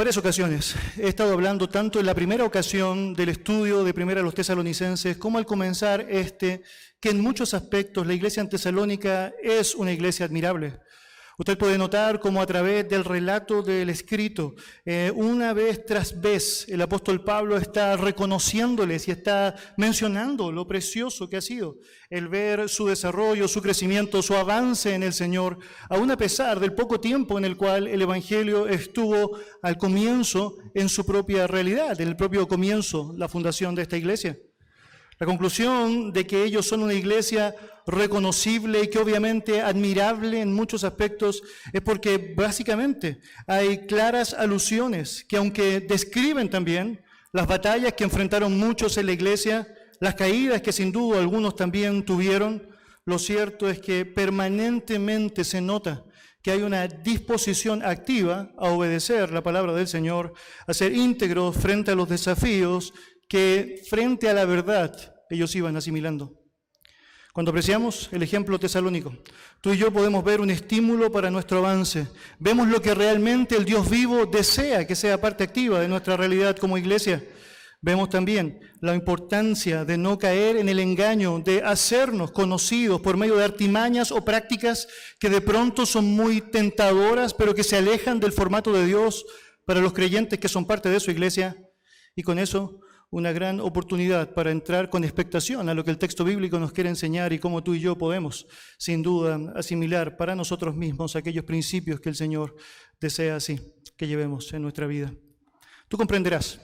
varias ocasiones he estado hablando tanto en la primera ocasión del estudio de Primera a los Tesalonicenses como al comenzar este, que en muchos aspectos la iglesia en Tesalónica es una iglesia admirable. Usted puede notar cómo a través del relato del escrito, eh, una vez tras vez, el apóstol Pablo está reconociéndoles y está mencionando lo precioso que ha sido el ver su desarrollo, su crecimiento, su avance en el Señor, aún a pesar del poco tiempo en el cual el Evangelio estuvo al comienzo en su propia realidad, en el propio comienzo, la fundación de esta iglesia. La conclusión de que ellos son una iglesia reconocible y que obviamente admirable en muchos aspectos es porque básicamente hay claras alusiones que aunque describen también las batallas que enfrentaron muchos en la iglesia, las caídas que sin duda algunos también tuvieron, lo cierto es que permanentemente se nota que hay una disposición activa a obedecer la palabra del Señor, a ser íntegros frente a los desafíos que frente a la verdad ellos iban asimilando. Cuando apreciamos el ejemplo tesalónico, tú y yo podemos ver un estímulo para nuestro avance. Vemos lo que realmente el Dios vivo desea que sea parte activa de nuestra realidad como iglesia. Vemos también la importancia de no caer en el engaño, de hacernos conocidos por medio de artimañas o prácticas que de pronto son muy tentadoras, pero que se alejan del formato de Dios para los creyentes que son parte de su iglesia. Y con eso una gran oportunidad para entrar con expectación a lo que el texto bíblico nos quiere enseñar y cómo tú y yo podemos, sin duda, asimilar para nosotros mismos aquellos principios que el Señor desea así que llevemos en nuestra vida. Tú comprenderás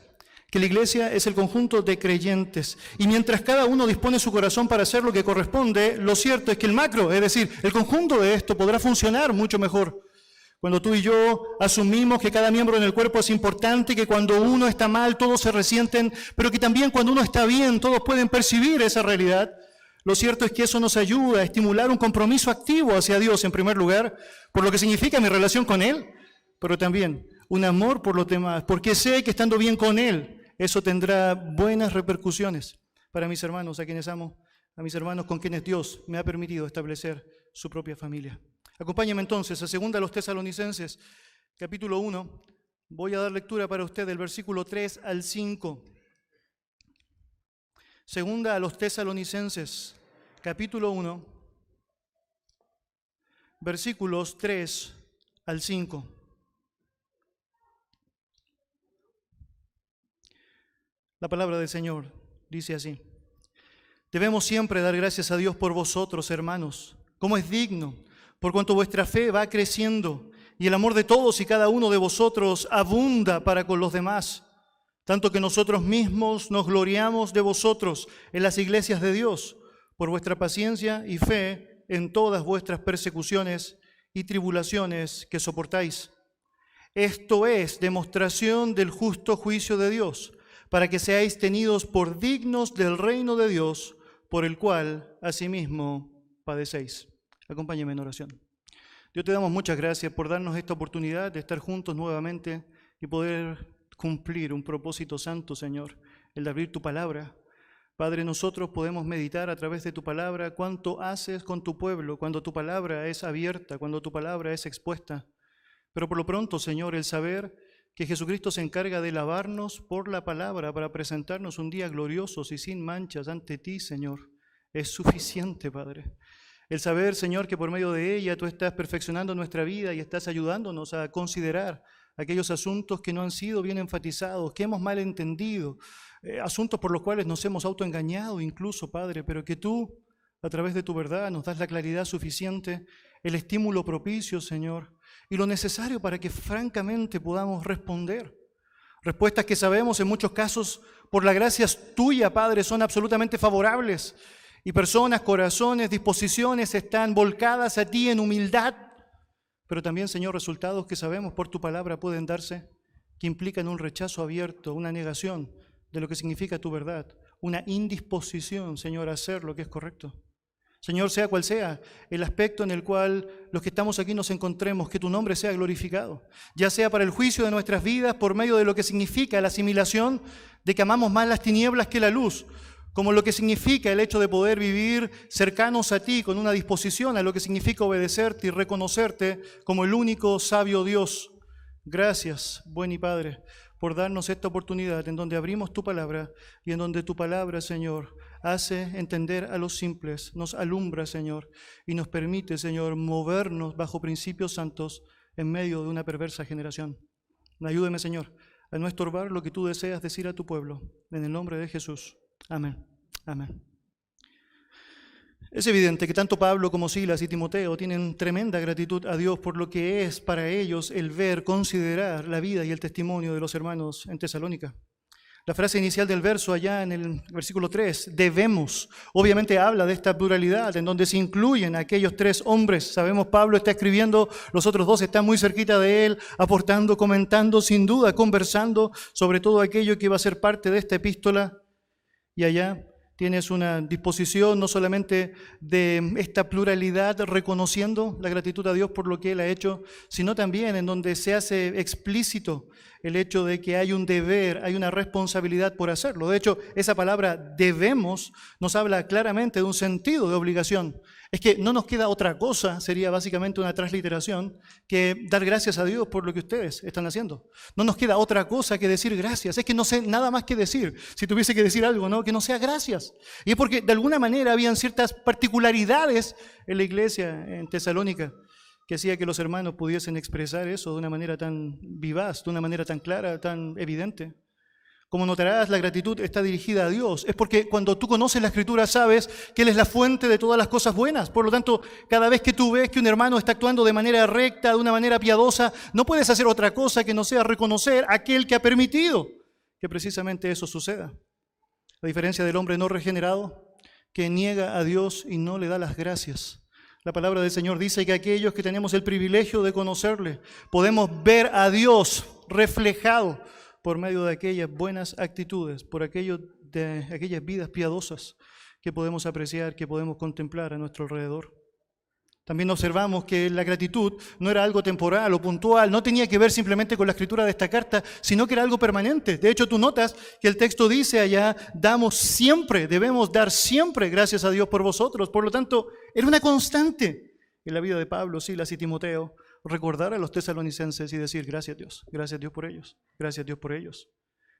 que la iglesia es el conjunto de creyentes y mientras cada uno dispone su corazón para hacer lo que corresponde, lo cierto es que el macro, es decir, el conjunto de esto podrá funcionar mucho mejor cuando tú y yo asumimos que cada miembro en el cuerpo es importante, que cuando uno está mal todos se resienten, pero que también cuando uno está bien todos pueden percibir esa realidad, lo cierto es que eso nos ayuda a estimular un compromiso activo hacia Dios en primer lugar, por lo que significa mi relación con Él, pero también un amor por los demás, porque sé que estando bien con Él, eso tendrá buenas repercusiones para mis hermanos, a quienes amo, a mis hermanos con quienes Dios me ha permitido establecer su propia familia. Acompáñame entonces a segunda a los tesalonicenses, capítulo 1. Voy a dar lectura para usted del versículo 3 al 5. Segunda a los tesalonicenses, capítulo 1, versículos 3 al 5. La palabra del Señor dice así. Debemos siempre dar gracias a Dios por vosotros, hermanos, como es digno por cuanto vuestra fe va creciendo y el amor de todos y cada uno de vosotros abunda para con los demás, tanto que nosotros mismos nos gloriamos de vosotros en las iglesias de Dios, por vuestra paciencia y fe en todas vuestras persecuciones y tribulaciones que soportáis. Esto es demostración del justo juicio de Dios, para que seáis tenidos por dignos del reino de Dios, por el cual asimismo padecéis. Acompáñeme en oración. Dios te damos muchas gracias por darnos esta oportunidad de estar juntos nuevamente y poder cumplir un propósito santo, Señor, el de abrir tu palabra. Padre, nosotros podemos meditar a través de tu palabra cuánto haces con tu pueblo cuando tu palabra es abierta, cuando tu palabra es expuesta. Pero por lo pronto, Señor, el saber que Jesucristo se encarga de lavarnos por la palabra para presentarnos un día gloriosos y sin manchas ante ti, Señor, es suficiente, Padre. El saber, Señor, que por medio de ella tú estás perfeccionando nuestra vida y estás ayudándonos a considerar aquellos asuntos que no han sido bien enfatizados, que hemos mal entendido, eh, asuntos por los cuales nos hemos autoengañado incluso, Padre, pero que tú, a través de tu verdad, nos das la claridad suficiente, el estímulo propicio, Señor, y lo necesario para que francamente podamos responder. Respuestas que sabemos en muchos casos, por la gracia tuya, Padre, son absolutamente favorables y personas, corazones, disposiciones están volcadas a ti en humildad, pero también, Señor, resultados que sabemos por tu palabra pueden darse, que implican un rechazo abierto, una negación de lo que significa tu verdad, una indisposición, Señor, a hacer lo que es correcto. Señor, sea cual sea el aspecto en el cual los que estamos aquí nos encontremos, que tu nombre sea glorificado, ya sea para el juicio de nuestras vidas por medio de lo que significa la asimilación de que amamos más las tinieblas que la luz, como lo que significa el hecho de poder vivir cercanos a ti con una disposición a lo que significa obedecerte y reconocerte como el único sabio Dios, Gracias, buen y Padre, por darnos esta oportunidad en donde abrimos tu palabra y en donde tu palabra, Señor, hace entender a los simples, nos alumbra, Señor, y nos permite, Señor, movernos bajo principios santos en medio de una perversa generación. Ayúdeme, Señor, a no estorbar lo que tú deseas decir a tu pueblo. En el nombre de Jesús. Amén. Amén. Es evidente que tanto Pablo como Silas y Timoteo tienen tremenda gratitud a Dios por lo que es para ellos el ver, considerar la vida y el testimonio de los hermanos en Tesalónica. La frase inicial del verso allá en el versículo 3, debemos, obviamente habla de esta pluralidad en donde se incluyen aquellos tres hombres. Sabemos Pablo está escribiendo, los otros dos están muy cerquita de él, aportando, comentando, sin duda, conversando sobre todo aquello que va a ser parte de esta epístola. Y allá tienes una disposición no solamente de esta pluralidad reconociendo la gratitud a Dios por lo que Él ha hecho, sino también en donde se hace explícito el hecho de que hay un deber, hay una responsabilidad por hacerlo. De hecho, esa palabra debemos nos habla claramente de un sentido de obligación. Es que no nos queda otra cosa, sería básicamente una transliteración, que dar gracias a Dios por lo que ustedes están haciendo. No nos queda otra cosa que decir gracias. Es que no sé nada más que decir. Si tuviese que decir algo, ¿no? Que no sea gracias. Y es porque de alguna manera habían ciertas particularidades en la iglesia en Tesalónica que hacía que los hermanos pudiesen expresar eso de una manera tan vivaz, de una manera tan clara, tan evidente. Como notarás, la gratitud está dirigida a Dios. Es porque cuando tú conoces la Escritura sabes que Él es la fuente de todas las cosas buenas. Por lo tanto, cada vez que tú ves que un hermano está actuando de manera recta, de una manera piadosa, no puedes hacer otra cosa que no sea reconocer a aquel que ha permitido que precisamente eso suceda. La diferencia del hombre no regenerado, que niega a Dios y no le da las gracias. La palabra del Señor dice que aquellos que tenemos el privilegio de conocerle, podemos ver a Dios reflejado por medio de aquellas buenas actitudes, por aquello aquellas vidas piadosas que podemos apreciar, que podemos contemplar a nuestro alrededor. También observamos que la gratitud no era algo temporal o puntual, no tenía que ver simplemente con la escritura de esta carta, sino que era algo permanente. De hecho, tú notas que el texto dice allá, damos siempre, debemos dar siempre gracias a Dios por vosotros. Por lo tanto, era una constante en la vida de Pablo, Silas y Timoteo recordar a los tesalonicenses y decir, gracias Dios, gracias Dios por ellos, gracias Dios por ellos.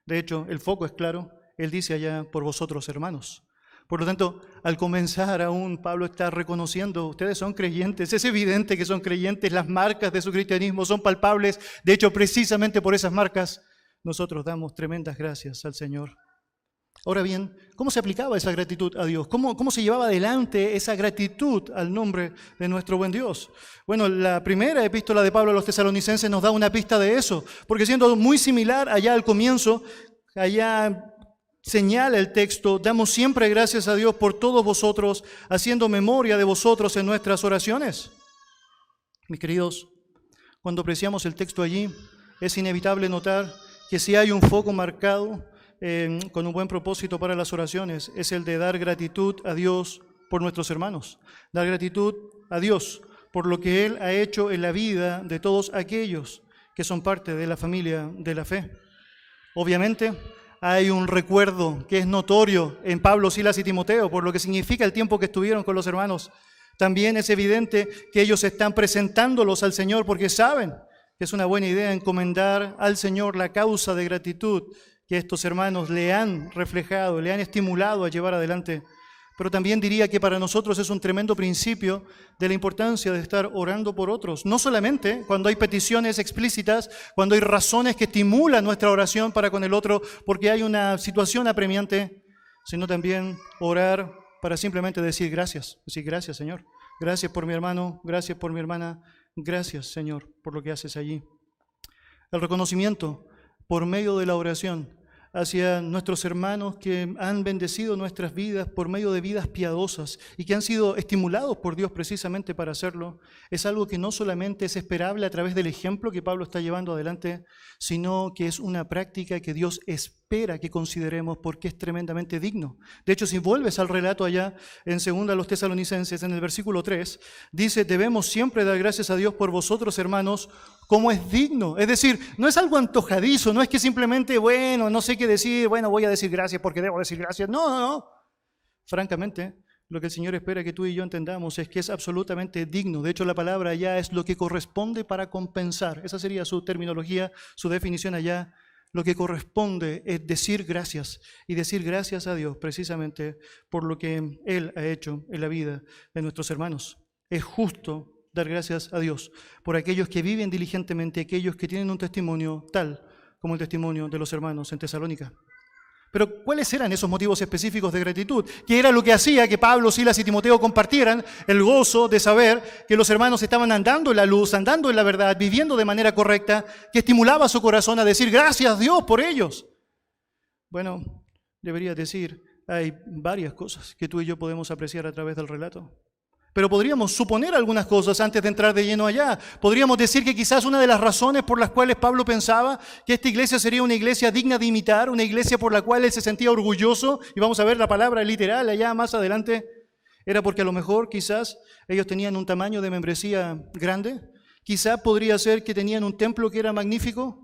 De hecho, el foco es claro, Él dice allá, por vosotros hermanos. Por lo tanto, al comenzar aún, Pablo está reconociendo, ustedes son creyentes, es evidente que son creyentes, las marcas de su cristianismo son palpables, de hecho, precisamente por esas marcas, nosotros damos tremendas gracias al Señor. Ahora bien, ¿cómo se aplicaba esa gratitud a Dios? ¿Cómo, ¿Cómo, se llevaba adelante esa gratitud al nombre de nuestro buen Dios? Bueno, la primera epístola de Pablo a los tesalonicenses nos da una pista de eso, porque siendo muy similar allá al comienzo, allá señala el texto, damos siempre gracias a Dios por todos vosotros, haciendo memoria de vosotros en nuestras oraciones. Mis queridos, cuando apreciamos el texto allí, es inevitable notar que si hay un foco marcado, con un buen propósito para las oraciones es el de dar gratitud a Dios por nuestros hermanos, dar gratitud a Dios por lo que Él ha hecho en la vida de todos aquellos que son parte de la familia de la fe. Obviamente, hay un recuerdo que es notorio en Pablo, Silas y Timoteo por lo que significa el tiempo que estuvieron con los hermanos. También es evidente que ellos están presentándolos al Señor porque saben que es una buena idea encomendar al Señor la causa de gratitud que estos hermanos le han reflejado, le han estimulado a llevar adelante. Pero también diría que para nosotros es un tremendo principio de la importancia de estar orando por otros. No solamente cuando hay peticiones explícitas, cuando hay razones que estimulan nuestra oración para con el otro, porque hay una situación apremiante, sino también orar para simplemente decir gracias. Decir gracias, Señor. Gracias por mi hermano, gracias por mi hermana, gracias, Señor, por lo que haces allí. El reconocimiento por medio de la oración hacia nuestros hermanos que han bendecido nuestras vidas por medio de vidas piadosas y que han sido estimulados por Dios precisamente para hacerlo, es algo que no solamente es esperable a través del ejemplo que Pablo está llevando adelante, sino que es una práctica que Dios espera que consideremos porque es tremendamente digno. De hecho, si vuelves al relato allá en 2 los tesalonicenses, en el versículo 3, dice, debemos siempre dar gracias a Dios por vosotros, hermanos, como es digno. Es decir, no es algo antojadizo, no es que simplemente, bueno, no sé qué decir, bueno, voy a decir gracias porque debo decir gracias. No, no, no. Francamente, Lo que el Señor espera que tú y yo entendamos es que es absolutamente digno. De hecho, la palabra allá es lo que corresponde para compensar. Esa sería su terminología, su definición allá. Lo que corresponde es decir gracias y decir gracias a Dios precisamente por lo que Él ha hecho en la vida de nuestros hermanos. Es justo dar gracias a Dios por aquellos que viven diligentemente, aquellos que tienen un testimonio tal como el testimonio de los hermanos en Tesalónica. Pero ¿cuáles eran esos motivos específicos de gratitud? ¿Qué era lo que hacía que Pablo, Silas y Timoteo compartieran el gozo de saber que los hermanos estaban andando en la luz, andando en la verdad, viviendo de manera correcta, que estimulaba su corazón a decir gracias Dios por ellos? Bueno, debería decir, hay varias cosas que tú y yo podemos apreciar a través del relato. Pero podríamos suponer algunas cosas antes de entrar de lleno allá. Podríamos decir que quizás una de las razones por las cuales Pablo pensaba que esta iglesia sería una iglesia digna de imitar, una iglesia por la cual él se sentía orgulloso, y vamos a ver la palabra literal allá más adelante, era porque a lo mejor quizás ellos tenían un tamaño de membresía grande, quizás podría ser que tenían un templo que era magnífico,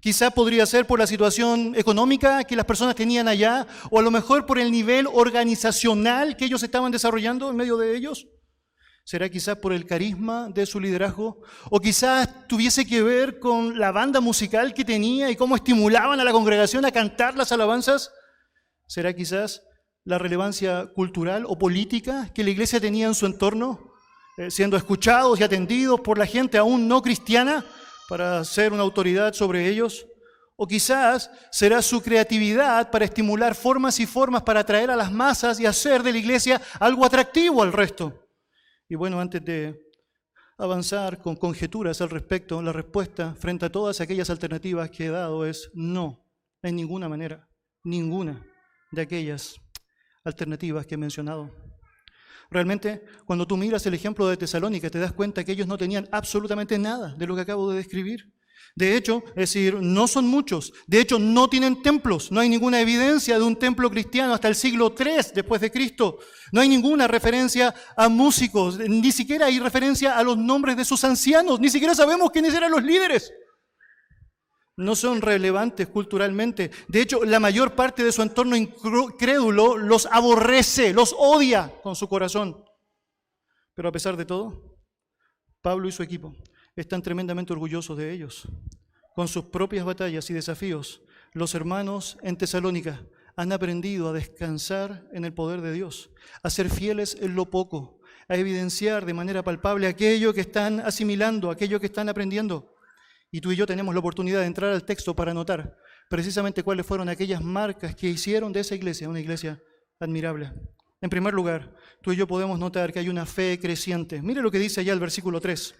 Quizá podría ser por la situación económica que las personas tenían allá, o a lo mejor por el nivel organizacional que ellos estaban desarrollando en medio de ellos. ¿Será quizás por el carisma de su liderazgo? ¿O quizás tuviese que ver con la banda musical que tenía y cómo estimulaban a la congregación a cantar las alabanzas? ¿Será quizás la relevancia cultural o política que la iglesia tenía en su entorno, eh, siendo escuchados y atendidos por la gente aún no cristiana para ser una autoridad sobre ellos? O quizás será su creatividad para estimular formas y formas para atraer a las masas y hacer de la iglesia algo atractivo al resto. Y bueno, antes de avanzar con conjeturas al respecto, la respuesta frente a todas aquellas alternativas que he dado es no, en ninguna manera, ninguna de aquellas alternativas que he mencionado. Realmente, cuando tú miras el ejemplo de Tesalónica, te das cuenta que ellos no tenían absolutamente nada de lo que acabo de describir. De hecho, es decir, no son muchos. De hecho, no tienen templos. No hay ninguna evidencia de un templo cristiano hasta el siglo III después de Cristo. No hay ninguna referencia a músicos. Ni siquiera hay referencia a los nombres de sus ancianos. Ni siquiera sabemos quiénes eran los líderes. No son relevantes culturalmente. De hecho, la mayor parte de su entorno incrédulo los aborrece, los odia con su corazón. Pero a pesar de todo, Pablo y su equipo están tremendamente orgullosos de ellos. Con sus propias batallas y desafíos, los hermanos en Tesalónica han aprendido a descansar en el poder de Dios, a ser fieles en lo poco, a evidenciar de manera palpable aquello que están asimilando, aquello que están aprendiendo. Y tú y yo tenemos la oportunidad de entrar al texto para notar precisamente cuáles fueron aquellas marcas que hicieron de esa iglesia una iglesia admirable. En primer lugar, tú y yo podemos notar que hay una fe creciente. Mire lo que dice allá el versículo 3.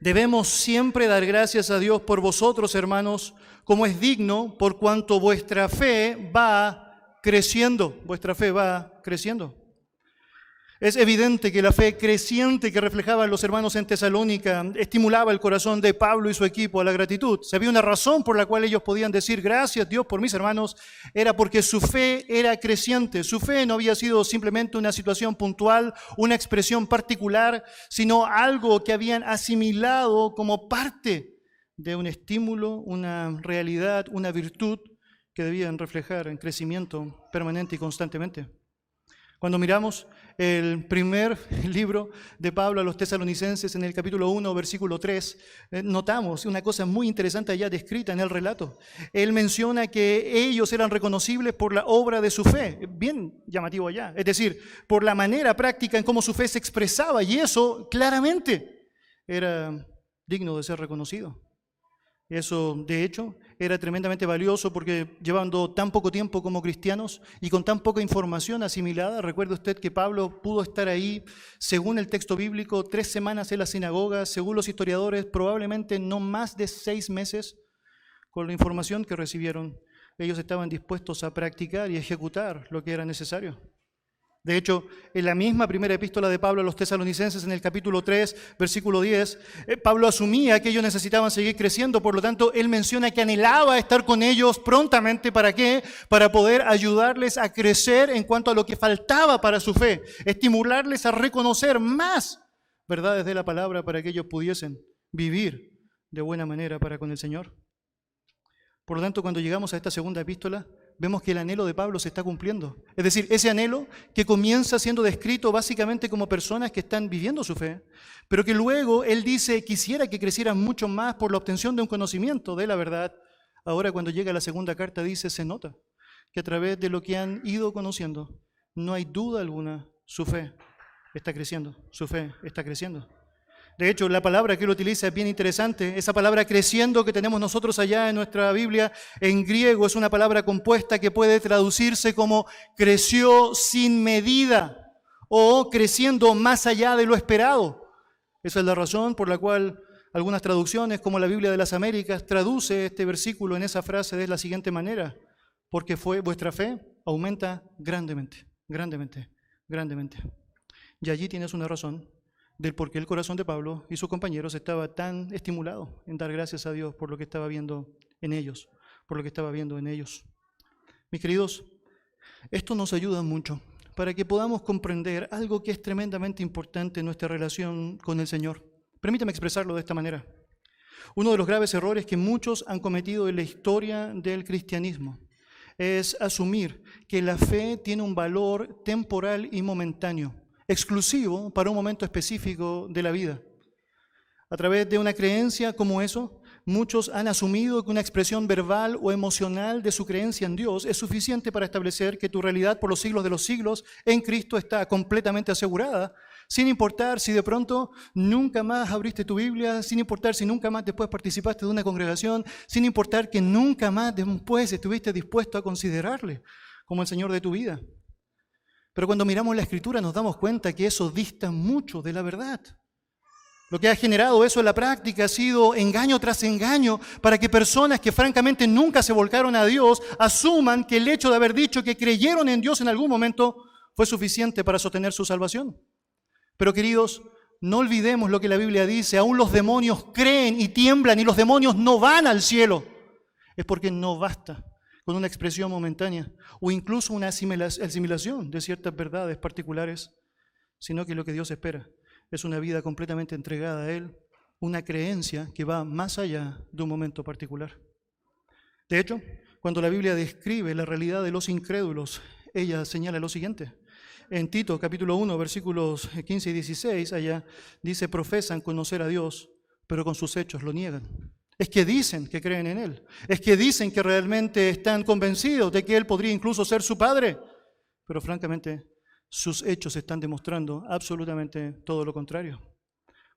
Debemos siempre dar gracias a Dios por vosotros, hermanos, como es digno, por cuanto vuestra fe va creciendo, vuestra fe va creciendo. Es evidente que la fe creciente que reflejaban los hermanos en Tesalónica estimulaba el corazón de Pablo y su equipo a la gratitud. Si había una razón por la cual ellos podían decir gracias Dios por mis hermanos, era porque su fe era creciente. Su fe no había sido simplemente una situación puntual, una expresión particular, sino algo que habían asimilado como parte de un estímulo, una realidad, una virtud que debían reflejar en crecimiento permanente y constantemente. Cuando miramos el primer libro de Pablo a los tesalonicenses en el capítulo 1, versículo 3, eh, notamos una cosa muy interesante allá descrita en el relato. Él menciona que ellos eran reconocibles por la obra de su fe, bien llamativo allá, es decir, por la manera práctica en cómo su fe se expresaba y eso claramente era digno de ser reconocido. Eso, de hecho, era tremendamente valioso porque llevando tan poco tiempo como cristianos y con tan poca información asimilada, recuerde usted que Pablo pudo estar ahí, según el texto bíblico, tres semanas en la sinagoga, según los historiadores, probablemente no más de seis meses, con la información que recibieron. Ellos estaban dispuestos a practicar y ejecutar lo que era necesario. De hecho, en la misma primera epístola de Pablo a los tesalonicenses, en el capítulo 3, versículo 10, eh, Pablo asumía que ellos necesitaban seguir creciendo, por lo tanto, él menciona que anhelaba estar con ellos prontamente. ¿Para qué? Para poder ayudarles a crecer en cuanto a lo que faltaba para su fe, estimularles a reconocer más verdades de la palabra para que ellos pudiesen vivir de buena manera para con el Señor. Por lo tanto, cuando llegamos a esta segunda epístola, vemos que el anhelo de Pablo se está cumpliendo. Es decir, ese anhelo que comienza siendo descrito básicamente como personas que están viviendo su fe, pero que luego él dice, quisiera que crecieran mucho más por la obtención de un conocimiento de la verdad. Ahora cuando llega la segunda carta dice, se nota que a través de lo que han ido conociendo, no hay duda alguna, su fe está creciendo, su fe está creciendo. De hecho, la palabra que él utiliza es bien interesante. Esa palabra creciendo que tenemos nosotros allá en nuestra Biblia en griego es una palabra compuesta que puede traducirse como creció sin medida o creciendo más allá de lo esperado. Esa es la razón por la cual algunas traducciones, como la Biblia de las Américas, traduce este versículo en esa frase de la siguiente manera, porque fue vuestra fe aumenta grandemente, grandemente, grandemente. Y allí tienes una razón del por qué el corazón de Pablo y sus compañeros estaba tan estimulado en dar gracias a Dios por lo que estaba viendo en ellos, por lo que estaba viendo en ellos. Mis queridos, esto nos ayuda mucho para que podamos comprender algo que es tremendamente importante en nuestra relación con el Señor. Permítame expresarlo de esta manera. Uno de los graves errores que muchos han cometido en la historia del cristianismo es asumir que la fe tiene un valor temporal y momentáneo exclusivo para un momento específico de la vida. A través de una creencia como eso, muchos han asumido que una expresión verbal o emocional de su creencia en Dios es suficiente para establecer que tu realidad por los siglos de los siglos en Cristo está completamente asegurada, sin importar si de pronto nunca más abriste tu Biblia, sin importar si nunca más después participaste de una congregación, sin importar que nunca más después estuviste dispuesto a considerarle como el Señor de tu vida. Pero cuando miramos la escritura nos damos cuenta que eso dista mucho de la verdad. Lo que ha generado eso en la práctica ha sido engaño tras engaño para que personas que francamente nunca se volcaron a Dios asuman que el hecho de haber dicho que creyeron en Dios en algún momento fue suficiente para sostener su salvación. Pero queridos, no olvidemos lo que la Biblia dice, aún los demonios creen y tiemblan y los demonios no van al cielo. Es porque no basta con una expresión momentánea o incluso una asimilación de ciertas verdades particulares, sino que lo que Dios espera es una vida completamente entregada a Él, una creencia que va más allá de un momento particular. De hecho, cuando la Biblia describe la realidad de los incrédulos, ella señala lo siguiente. En Tito capítulo 1, versículos 15 y 16, allá dice, profesan conocer a Dios, pero con sus hechos lo niegan. Es que dicen que creen en Él. Es que dicen que realmente están convencidos de que Él podría incluso ser su Padre. Pero francamente, sus hechos están demostrando absolutamente todo lo contrario.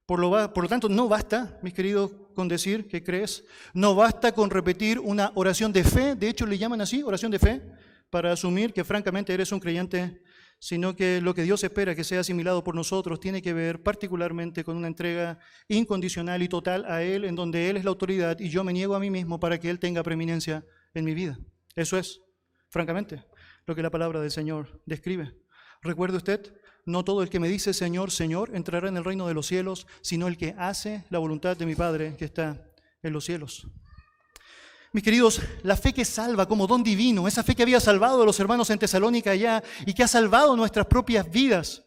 Por lo, tanto, no basta, mis queridos, con decir que crees, no basta con repetir una oración de fe, de hecho le llaman así, oración de fe, para asumir que francamente eres un creyente sino que lo que Dios espera que sea asimilado por nosotros tiene que ver particularmente con una entrega incondicional y total a Él, en donde Él es la autoridad y yo me niego a mí mismo para que Él tenga preeminencia en mi vida. Eso es, francamente, lo que la palabra del Señor describe. Recuerde usted, no todo el que me dice Señor, Señor, entrará en el reino de los cielos, sino el que hace la voluntad de mi Padre que está en los cielos. Mis queridos, la fe que salva como don divino, esa fe que había salvado a los hermanos en Tesalónica allá y que ha salvado nuestras propias vidas,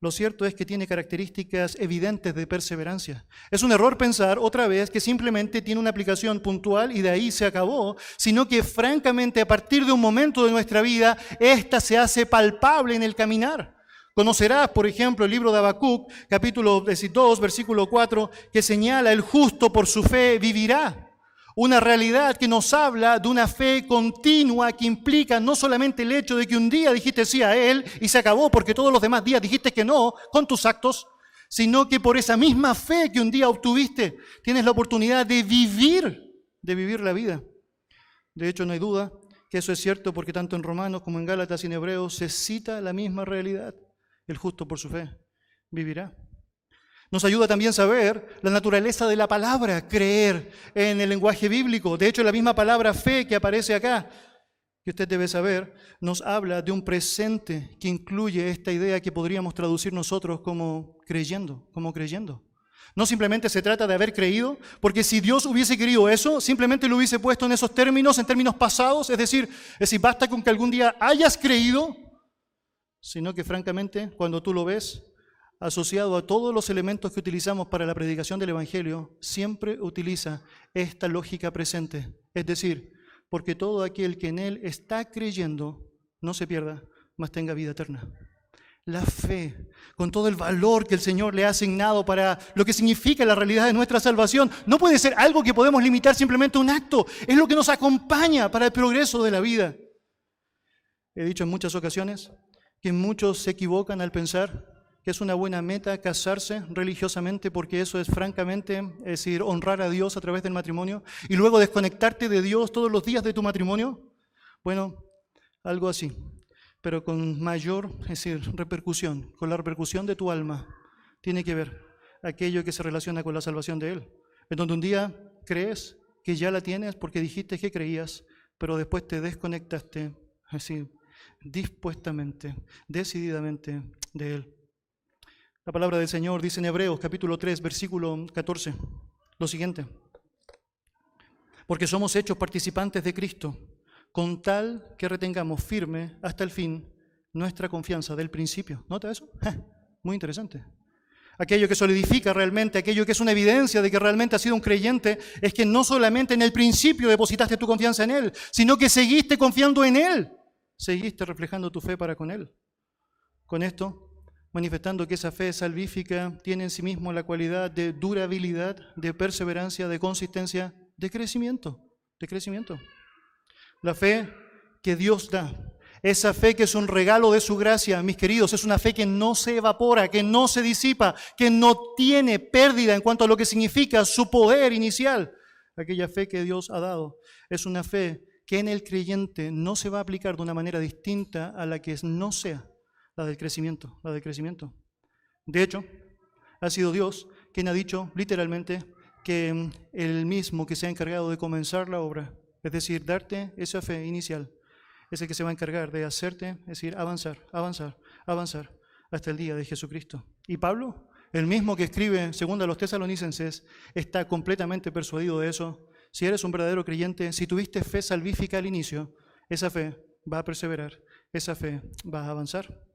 lo cierto es que tiene características evidentes de perseverancia. Es un error pensar otra vez que simplemente tiene una aplicación puntual y de ahí se acabó, sino que francamente a partir de un momento de nuestra vida, esta se hace palpable en el caminar. Conocerás, por ejemplo, el libro de Habacuc, capítulo 2, versículo 4, que señala, el justo por su fe vivirá una realidad que nos habla de una fe continua que implica no solamente el hecho de que un día dijiste sí a Él y se acabó porque todos los demás días dijiste que no con tus actos, sino que por esa misma fe que un día obtuviste tienes la oportunidad de vivir, de vivir la vida. De hecho, no hay duda que eso es cierto porque tanto en Romanos como en Gálatas y en Hebreos se cita la misma realidad. El justo por su fe vivirá. Nos ayuda también saber la naturaleza de la palabra, creer en el lenguaje bíblico. De hecho, la misma palabra fe que aparece acá, que usted debe saber, nos habla de un presente que incluye esta idea que podríamos traducir nosotros como creyendo, como creyendo. No simplemente se trata de haber creído, porque si Dios hubiese querido eso, simplemente lo hubiese puesto en esos términos, en términos pasados, es decir, es decir, basta con que algún día hayas creído, sino que francamente, cuando tú lo ves, asociado a todos los elementos que utilizamos para la predicación del Evangelio, siempre utiliza esta lógica presente. Es decir, porque todo aquel que en Él está creyendo no se pierda, mas tenga vida eterna. La fe, con todo el valor que el Señor le ha asignado para lo que significa la realidad de nuestra salvación, no puede ser algo que podemos limitar simplemente a un acto, es lo que nos acompaña para el progreso de la vida. He dicho en muchas ocasiones que muchos se equivocan al pensar que es una buena meta casarse religiosamente porque eso es francamente, es decir, honrar a Dios a través del matrimonio y luego desconectarte de Dios todos los días de tu matrimonio. Bueno, algo así, pero con mayor, es decir, repercusión, con la repercusión de tu alma, tiene que ver aquello que se relaciona con la salvación de Él. En donde un día crees que ya la tienes porque dijiste que creías, pero después te desconectaste, así, dispuestamente, decididamente de Él. La palabra del Señor dice en Hebreos capítulo 3, versículo 14, lo siguiente. Porque somos hechos participantes de Cristo, con tal que retengamos firme hasta el fin nuestra confianza del principio. ¿Nota eso? Muy interesante. Aquello que solidifica realmente, aquello que es una evidencia de que realmente has sido un creyente, es que no solamente en el principio depositaste tu confianza en Él, sino que seguiste confiando en Él, seguiste reflejando tu fe para con Él. Con esto manifestando que esa fe salvífica tiene en sí mismo la cualidad de durabilidad, de perseverancia, de consistencia, de crecimiento, de crecimiento. La fe que Dios da, esa fe que es un regalo de su gracia, mis queridos, es una fe que no se evapora, que no se disipa, que no tiene pérdida en cuanto a lo que significa su poder inicial. Aquella fe que Dios ha dado es una fe que en el creyente no se va a aplicar de una manera distinta a la que no sea la del crecimiento, la del crecimiento. De hecho, ha sido Dios quien ha dicho literalmente que mm, el mismo que se ha encargado de comenzar la obra, es decir, darte esa fe inicial, es el que se va a encargar de hacerte, es decir, avanzar, avanzar, avanzar hasta el día de Jesucristo. Y Pablo, el mismo que escribe segundo a los tesalonicenses, está completamente persuadido de eso. Si eres un verdadero creyente, si tuviste fe salvífica al inicio, esa fe va a perseverar, esa fe va a avanzar.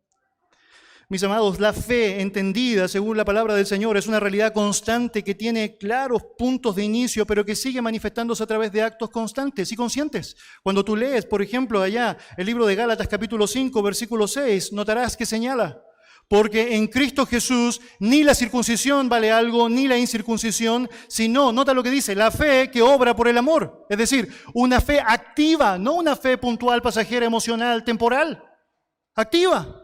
Mis amados, la fe entendida según la palabra del Señor es una realidad constante que tiene claros puntos de inicio, pero que sigue manifestándose a través de actos constantes y conscientes. Cuando tú lees, por ejemplo, allá el libro de Gálatas capítulo 5, versículo 6, notarás que señala, porque en Cristo Jesús ni la circuncisión vale algo, ni la incircuncisión, sino, nota lo que dice, la fe que obra por el amor. Es decir, una fe activa, no una fe puntual, pasajera, emocional, temporal. Activa.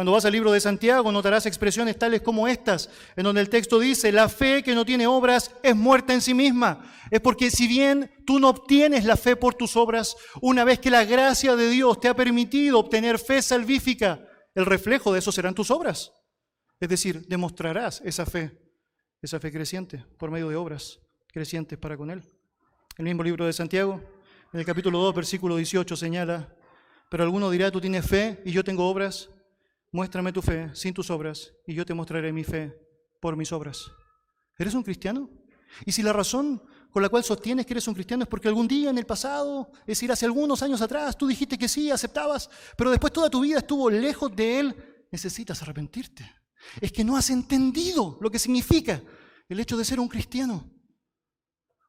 Cuando vas al libro de Santiago notarás expresiones tales como estas, en donde el texto dice, la fe que no tiene obras es muerta en sí misma. Es porque si bien tú no obtienes la fe por tus obras, una vez que la gracia de Dios te ha permitido obtener fe salvífica, el reflejo de eso serán tus obras. Es decir, demostrarás esa fe, esa fe creciente, por medio de obras crecientes para con Él. El mismo libro de Santiago, en el capítulo 2, versículo 18, señala, pero alguno dirá, tú tienes fe y yo tengo obras. Muéstrame tu fe sin tus obras y yo te mostraré mi fe por mis obras. ¿Eres un cristiano? Y si la razón con la cual sostienes que eres un cristiano es porque algún día en el pasado, es decir, hace algunos años atrás, tú dijiste que sí, aceptabas, pero después toda tu vida estuvo lejos de Él, necesitas arrepentirte. Es que no has entendido lo que significa el hecho de ser un cristiano.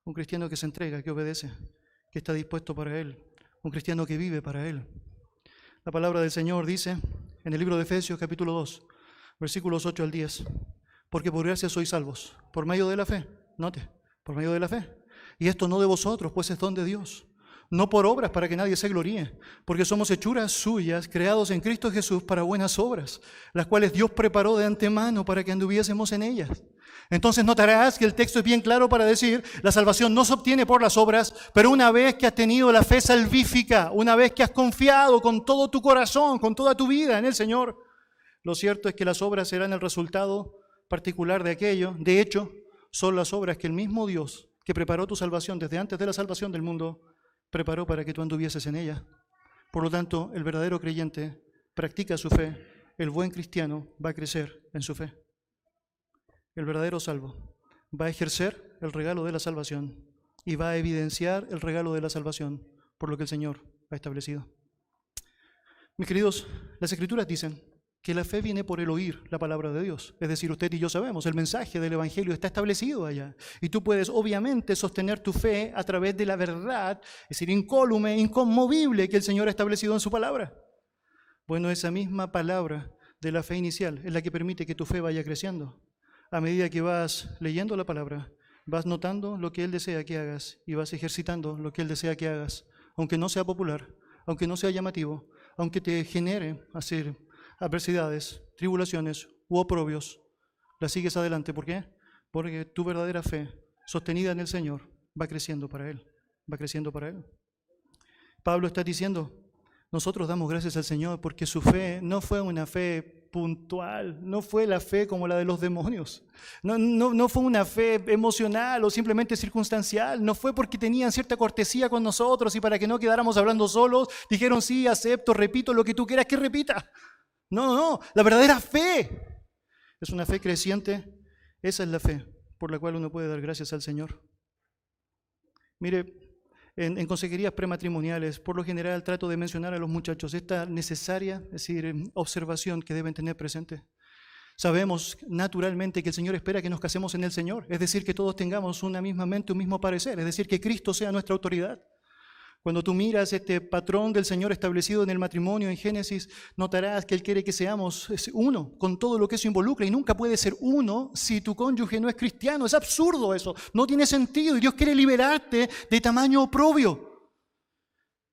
Un cristiano que se entrega, que obedece, que está dispuesto para Él. Un cristiano que vive para Él. La palabra del Señor dice en el libro de Efesios capítulo 2, versículos 8 al 10. Porque por gracia sois salvos, por medio de la fe, note, por medio de la fe. Y esto no de vosotros, pues es don de Dios. No por obras para que nadie se gloríe, porque somos hechuras suyas, creados en Cristo Jesús para buenas obras, las cuales Dios preparó de antemano para que anduviésemos en ellas. Entonces notarás que el texto es bien claro para decir, la salvación no se obtiene por las obras, pero una vez que has tenido la fe salvífica, una vez que has confiado con todo tu corazón, con toda tu vida en el Señor, lo cierto es que las obras serán el resultado particular de aquello. De hecho, son las obras que el mismo Dios que preparó tu salvación desde antes de la salvación del mundo, preparó para que tú anduvieses en ella. Por lo tanto, el verdadero creyente practica su fe, el buen cristiano va a crecer en su fe el verdadero salvo, va a ejercer el regalo de la salvación y va a evidenciar el regalo de la salvación por lo que el Señor ha establecido. Mis queridos, las escrituras dicen que la fe viene por el oír la palabra de Dios. Es decir, usted y yo sabemos, el mensaje del Evangelio está establecido allá. Y tú puedes obviamente sostener tu fe a través de la verdad, es decir, incólume, inconmovible que el Señor ha establecido en su palabra. Bueno, esa misma palabra de la fe inicial es la que permite que tu fe vaya creciendo. A medida que vas leyendo la palabra, vas notando lo que Él desea que hagas y vas ejercitando lo que Él desea que hagas, aunque no sea popular, aunque no sea llamativo, aunque te genere hacer adversidades, tribulaciones u oprobios, la sigues adelante. ¿Por qué? Porque tu verdadera fe, sostenida en el Señor, va creciendo para Él, va creciendo para Él. Pablo está diciendo, nosotros damos gracias al Señor porque su fe no fue una fe puntual, no fue la fe como la de los demonios, no, no, no, fue una fe emocional o simplemente circunstancial, no fue porque tenían cierta cortesía con nosotros y para que no quedáramos hablando solos, dijeron sí, acepto, repito lo que tú quieras que repita. No, no, no, la verdadera fe es una fe creciente. Esa es la fe por la cual uno puede dar gracias al Señor. Mire, en, en, consejerías prematrimoniales, por lo general trato de mencionar a los muchachos esta necesaria, es decir, observación que deben tener presente. Sabemos naturalmente que el Señor espera que nos casemos en el Señor, es decir, que todos tengamos una misma mente, un mismo parecer, es decir, que Cristo sea nuestra autoridad. Cuando tú miras este patrón del Señor establecido en el matrimonio en Génesis, notarás que Él quiere que seamos uno, con todo lo que eso involucra. Y nunca puede ser uno si tu cónyuge no es cristiano. Es absurdo eso, no tiene sentido. Y Dios quiere liberarte de tamaño oprobio.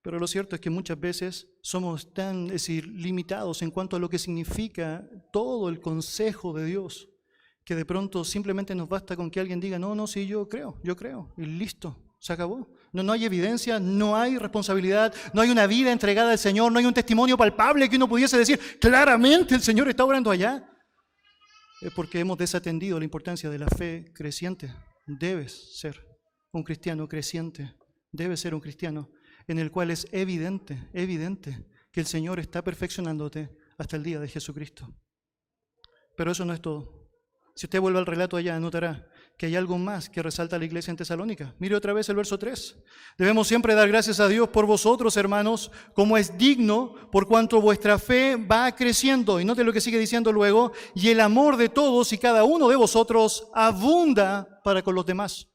Pero lo cierto es que muchas veces somos tan decir, limitados en cuanto a lo que significa todo el consejo de Dios, que de pronto simplemente nos basta con que alguien diga, no, no, sí, yo creo, yo creo, y listo, se acabó. No, hay evidencia, no hay responsabilidad, no hay una vida entregada al Señor, no hay un testimonio palpable que uno pudiese decir, claramente el Señor está obrando allá. Es porque hemos desatendido la importancia de la fe creciente. Debes ser un cristiano creciente, debes ser un cristiano en el cual es evidente, evidente que el Señor está perfeccionándote hasta el día de Jesucristo. Pero eso no es todo. Si usted vuelve al relato allá, notará que hay algo más que resalta la iglesia en Tesalónica. Mire otra vez el verso 3. Debemos siempre dar gracias a Dios por vosotros, hermanos, como es digno, por cuanto vuestra fe va creciendo. Y note lo que sigue diciendo luego, y el amor de todos y cada uno de vosotros abunda para con los demás.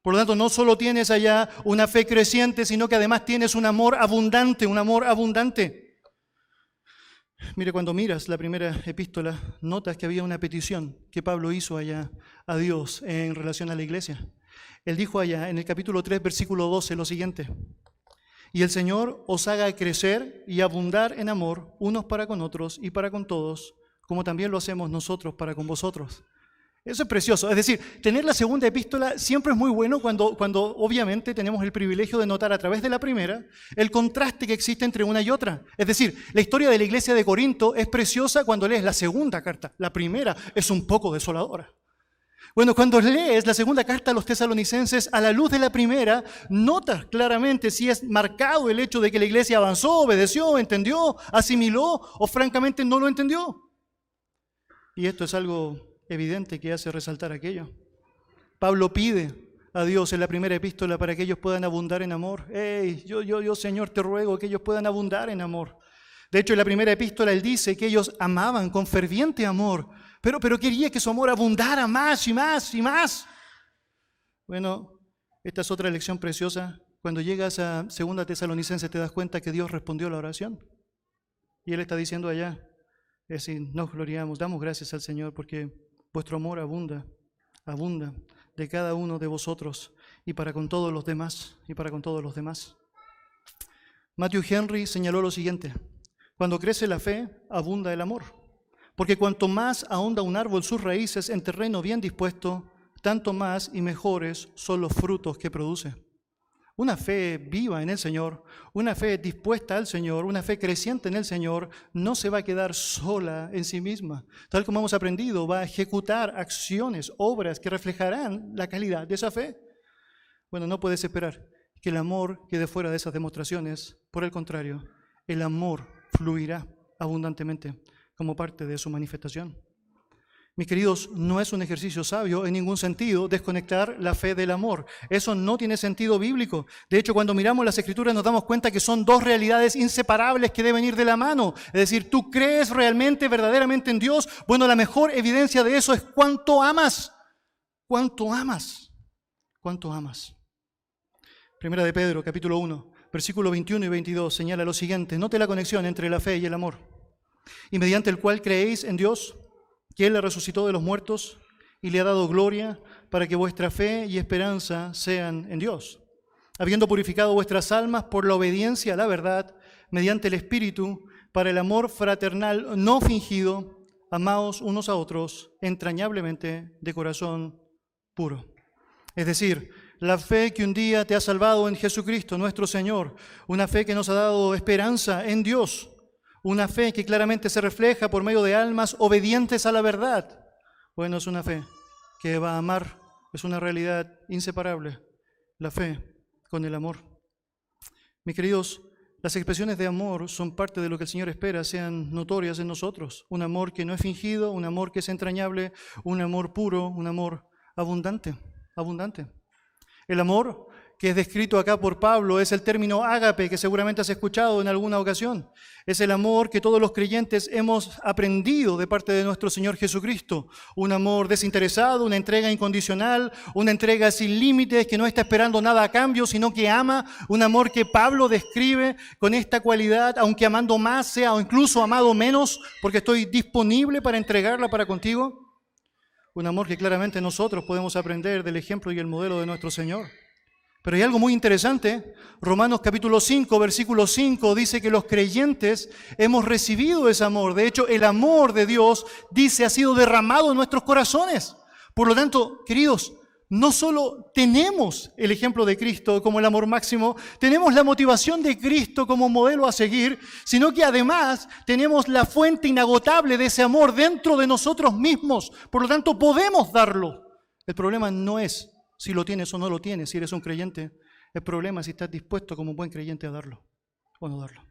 Por lo tanto, no solo tienes allá una fe creciente, sino que además tienes un amor abundante, un amor abundante. Mire, cuando miras la primera epístola, notas que había una petición que Pablo hizo allá a Dios en relación a la iglesia. Él dijo allá en el capítulo 3, versículo 12, lo siguiente. Y el Señor os haga crecer y abundar en amor unos para con otros y para con todos, como también lo hacemos nosotros para con vosotros. Eso es precioso. Es decir, tener la segunda epístola siempre es muy bueno cuando, cuando obviamente tenemos el privilegio de notar a través de la primera el contraste que existe entre una y otra. Es decir, la historia de la iglesia de Corinto es preciosa cuando lees la segunda carta. La primera es un poco desoladora. Bueno, cuando lees la segunda carta a los tesalonicenses, a la luz de la primera, notas claramente si es marcado el hecho de que la iglesia avanzó, obedeció, entendió, asimiló o francamente no lo entendió. Y esto es algo evidente que hace resaltar aquello. Pablo pide a Dios en la primera epístola para que ellos puedan abundar en amor. Hey, yo, yo, yo, Señor, te ruego que ellos puedan abundar en amor. De hecho, en la primera epístola él dice que ellos amaban con ferviente amor, pero, pero quería que su amor abundara más y más y más. Bueno, esta es otra lección preciosa. Cuando llegas a Segunda Tesalonicense te das cuenta que Dios respondió a la oración. Y Él está diciendo allá, es decir, nos gloriamos, damos gracias al Señor porque Vuestro amor abunda, abunda de cada uno de vosotros y para con todos los demás, y para con todos los demás. Matthew Henry señaló lo siguiente, cuando crece la fe, abunda el amor, porque cuanto más ahonda un árbol sus raíces en terreno bien dispuesto, tanto más y mejores son los frutos que produce. Una fe viva en el Señor, una fe dispuesta al Señor, una fe creciente en el Señor, no se va a quedar sola en sí misma. Tal como hemos aprendido, va a ejecutar acciones, obras que reflejarán la calidad de esa fe. Bueno, no puedes esperar que el amor quede fuera de esas demostraciones. Por el contrario, el amor fluirá abundantemente como parte de su manifestación. Mis queridos, no es un ejercicio sabio en ningún sentido desconectar la fe del amor. Eso no tiene sentido bíblico. De hecho, cuando miramos las escrituras nos damos cuenta que son dos realidades inseparables que deben ir de la mano. Es decir, tú crees realmente, verdaderamente en Dios. Bueno, la mejor evidencia de eso es cuánto amas. Cuánto amas. Cuánto amas. Primera de Pedro, capítulo 1, versículo 21 y 22 señala lo siguiente. Note la conexión entre la fe y el amor. Y mediante el cual creéis en Dios que Él le resucitó de los muertos y le ha dado gloria para que vuestra fe y esperanza sean en Dios, habiendo purificado vuestras almas por la obediencia a la verdad, mediante el Espíritu, para el amor fraternal no fingido, amaos unos a otros entrañablemente de corazón puro. Es decir, la fe que un día te ha salvado en Jesucristo, nuestro Señor, una fe que nos ha dado esperanza en Dios, una fe que claramente se refleja por medio de almas obedientes a la verdad. Bueno, es una fe que va a amar, es una realidad inseparable, la fe con el amor. Mis queridos, las expresiones de amor son parte de lo que el Señor espera sean notorias en nosotros. Un amor que no es fingido, un amor que es entrañable, un amor puro, un amor abundante, abundante. El amor que es descrito acá por Pablo es el término ágape que seguramente has escuchado en alguna ocasión. Es el amor que todos los creyentes hemos aprendido de parte de nuestro Señor Jesucristo. Un amor desinteresado, una entrega incondicional, una entrega sin límites que no está esperando nada a cambio, sino que ama. Un amor que Pablo describe con esta cualidad, aunque amando más sea o incluso amado menos, porque estoy disponible para entregarla para contigo. Un amor que claramente nosotros podemos aprender del ejemplo y el modelo de nuestro Señor. Pero hay algo muy interesante. Romanos capítulo 5, versículo 5 dice que los creyentes hemos recibido ese amor. De hecho, el amor de Dios, dice, ha sido derramado en nuestros corazones. Por lo tanto, queridos, no solo tenemos el ejemplo de Cristo como el amor máximo, tenemos la motivación de Cristo como modelo a seguir, sino que además tenemos la fuente inagotable de ese amor dentro de nosotros mismos. Por lo tanto, podemos darlo. El problema no es si lo tienes o no lo tienes, si eres un creyente. El problema es si estás dispuesto como un buen creyente a darlo o no darlo.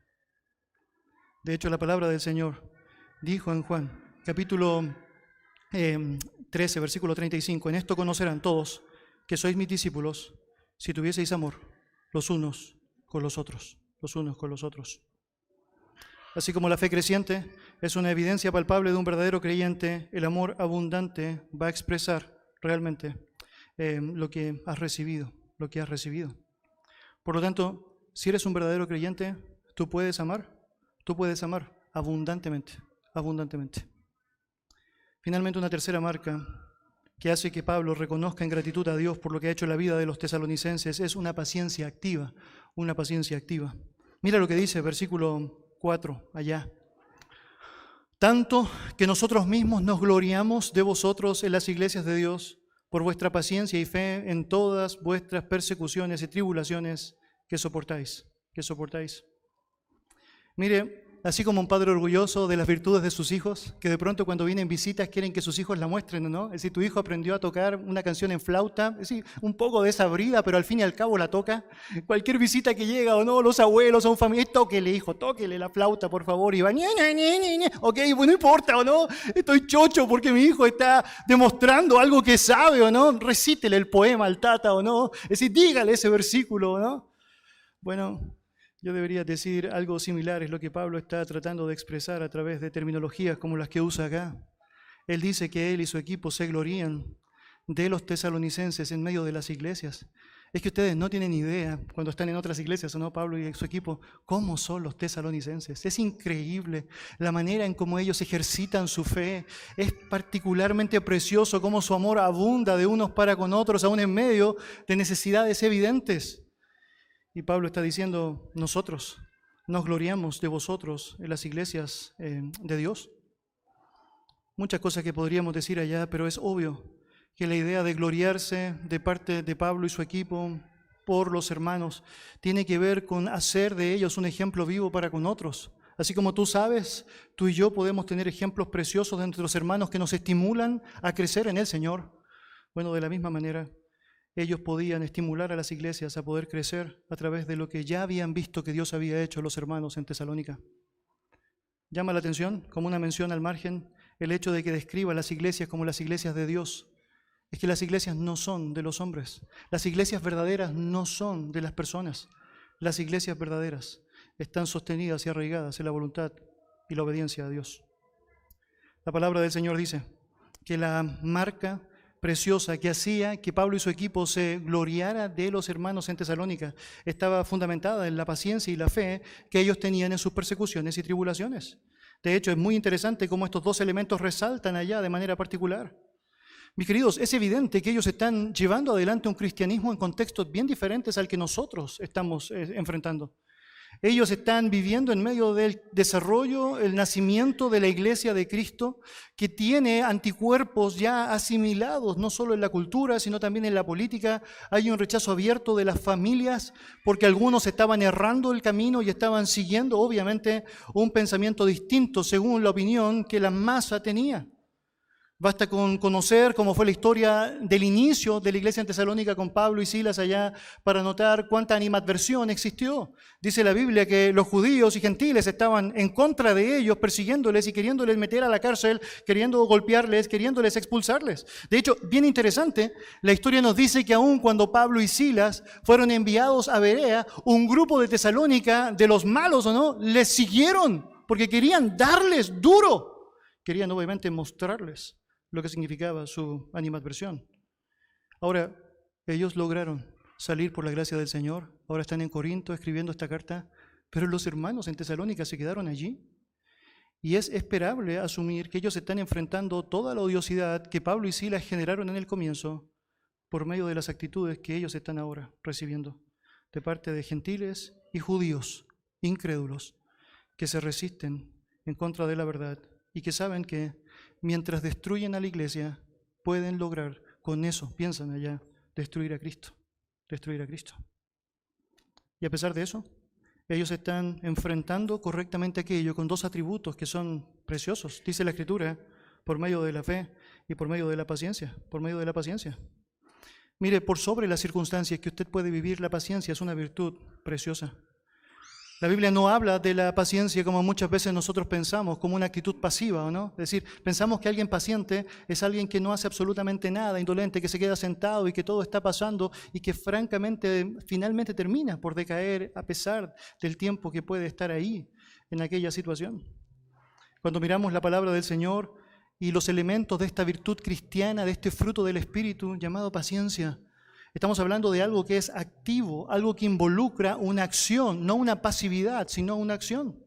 De hecho, la palabra del Señor dijo en Juan, capítulo 13, em, versículo 35, en esto conocerán todos que sois mis discípulos si tuvieseis amor los unos con los otros, los unos con los otros. Así como la fe creciente es una evidencia palpable de un verdadero creyente, el amor abundante va a expresar realmente Em, lo que has recibido, lo que has recibido. Por lo tanto, si eres un verdadero creyente, tú puedes amar, tú puedes amar abundantemente, abundantemente. Finalmente, una tercera marca que hace que Pablo reconozca en gratitud a Dios por lo que ha hecho en la vida de los tesalonicenses es una paciencia activa, una paciencia activa. Mira lo que dice versículo 4 allá. Tanto que nosotros mismos nos gloriamos de vosotros en las iglesias de Dios por vuestra paciencia y fe en todas vuestras persecuciones y tribulaciones que soportáis, que soportáis. Mire, así como un padre orgulloso de las virtudes de sus hijos, que de pronto cuando vienen visitas quieren que sus hijos la muestren, ¿no? Es decir, tu hijo aprendió a tocar una canción en flauta, es decir, un poco desabrida, pero al fin y al cabo la toca. Cualquier visita que llega o no, los abuelos o un familiar, tóquele, hijo, tóquele la flauta, por favor, y va, ña, ok, bueno, no importa o no, estoy chocho porque mi hijo está demostrando algo que sabe o no, recítele el poema al tata o no, es decir, dígale ese versículo, ¿no? Bueno, yo debería decir algo similar, es lo que Pablo está tratando de expresar a través de terminologías como las que usa acá. Él dice que él y su equipo se glorían de los tesalonicenses en medio de las iglesias. Es que ustedes no tienen idea, cuando están en otras iglesias, ¿o no, Pablo y su equipo, cómo son los tesalonicenses. Es increíble la manera en cómo ellos ejercitan su fe. Es particularmente precioso cómo su amor abunda de unos para con otros, aún en medio de necesidades evidentes. Y Pablo está diciendo, nosotros nos gloriamos de vosotros en las iglesias eh, de Dios. Muchas cosas que podríamos decir allá, pero es obvio que la idea de gloriarse de parte de Pablo y su equipo por los hermanos tiene que ver con hacer de ellos un ejemplo vivo para con otros. Así como tú sabes, tú y yo podemos tener ejemplos preciosos de nuestros hermanos que nos estimulan a crecer en el Señor. Bueno, de la misma manera, ellos podían estimular a las iglesias a poder crecer a través de lo que ya habían visto que Dios había hecho los hermanos en Tesalónica. Llama la atención, como una mención al margen, el hecho de que describa las iglesias como las iglesias de Dios es que las iglesias no son de los hombres. Las iglesias verdaderas no son de las personas. Las iglesias verdaderas están sostenidas y arraigadas en la voluntad y la obediencia a Dios. La palabra del Señor dice que la marca preciosa que hacía que Pablo y su equipo se gloriara de los hermanos en Tesalónica estaba fundamentada en la paciencia y la fe que ellos tenían en sus persecuciones y tribulaciones. De hecho, es muy interesante cómo estos dos elementos resaltan allá de manera particular. Mis queridos, es evidente que ellos están llevando adelante un cristianismo en contextos bien diferentes al que nosotros estamos eh, enfrentando. Ellos están viviendo en medio del desarrollo, el nacimiento de la iglesia de Cristo, que tiene anticuerpos ya asimilados, no solo en la cultura, sino también en la política. Hay un rechazo abierto de las familias, porque algunos estaban errando el camino y estaban siguiendo, obviamente, un pensamiento distinto según la opinión que la masa tenía. Basta con conocer cómo fue la historia del inicio de la iglesia en Tesalónica con Pablo y Silas allá para notar cuánta animadversión existió. Dice la Biblia que los judíos y gentiles estaban en contra de ellos, persiguiéndoles y queriéndoles meter a la cárcel, queriendo golpearles, queriéndoles expulsarles. De hecho, bien interesante, la historia nos dice que aun cuando Pablo y Silas fueron enviados a Berea, un grupo de Tesalónica, de los malos o no, les siguieron porque querían darles duro. Querían obviamente mostrarles lo que significaba su animadversión. Ahora, ellos lograron salir por la gracia del Señor, ahora están en Corinto escribiendo esta carta, pero los hermanos en Tesalónica se quedaron allí. Y es esperable asumir que ellos están enfrentando toda la odiosidad que Pablo y Silas generaron en el comienzo por medio de las actitudes que ellos están ahora recibiendo de parte de gentiles y judíos incrédulos que se resisten en contra de la verdad y que saben que mientras destruyen a la iglesia, pueden lograr con eso, piensan allá, destruir a Cristo, destruir a Cristo. Y a pesar de eso, ellos están enfrentando correctamente aquello con dos atributos que son preciosos, dice la Escritura, por medio de la fe y por medio de la paciencia, por medio de la paciencia. Mire, por sobre las circunstancias que usted puede vivir, la paciencia es una virtud preciosa. La Biblia no habla de la paciencia como muchas veces nosotros pensamos, como una actitud pasiva, ¿no? Es decir, pensamos que alguien paciente es alguien que no hace absolutamente nada, indolente, que se queda sentado y que todo está pasando y que francamente finalmente termina por decaer a pesar del tiempo que puede estar ahí en aquella situación. Cuando miramos la palabra del Señor y los elementos de esta virtud cristiana, de este fruto del Espíritu llamado paciencia, Estamos hablando de algo que es activo, algo que involucra una acción, no una pasividad, sino una acción.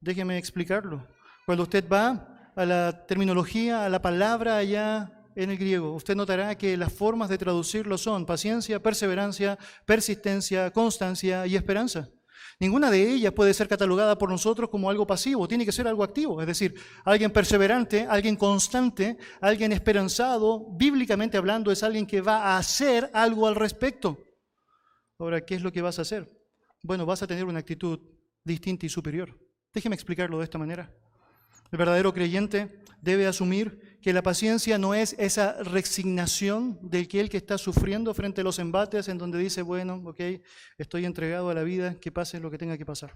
Déjeme explicarlo. Cuando usted va a la terminología, a la palabra allá en el griego, usted notará que las formas de traducirlo son paciencia, perseverancia, persistencia, constancia y esperanza. Ninguna de ellas puede ser catalogada por nosotros como algo pasivo, tiene que ser algo activo, es decir, alguien perseverante, alguien constante, alguien esperanzado, bíblicamente hablando, es alguien que va a hacer algo al respecto. Ahora, ¿qué es lo que vas a hacer? Bueno, vas a tener una actitud distinta y superior. Déjeme explicarlo de esta manera. El verdadero creyente debe asumir que la paciencia no es esa resignación del que el que está sufriendo frente a los embates en donde dice, bueno, ok, estoy entregado a la vida, que pase lo que tenga que pasar.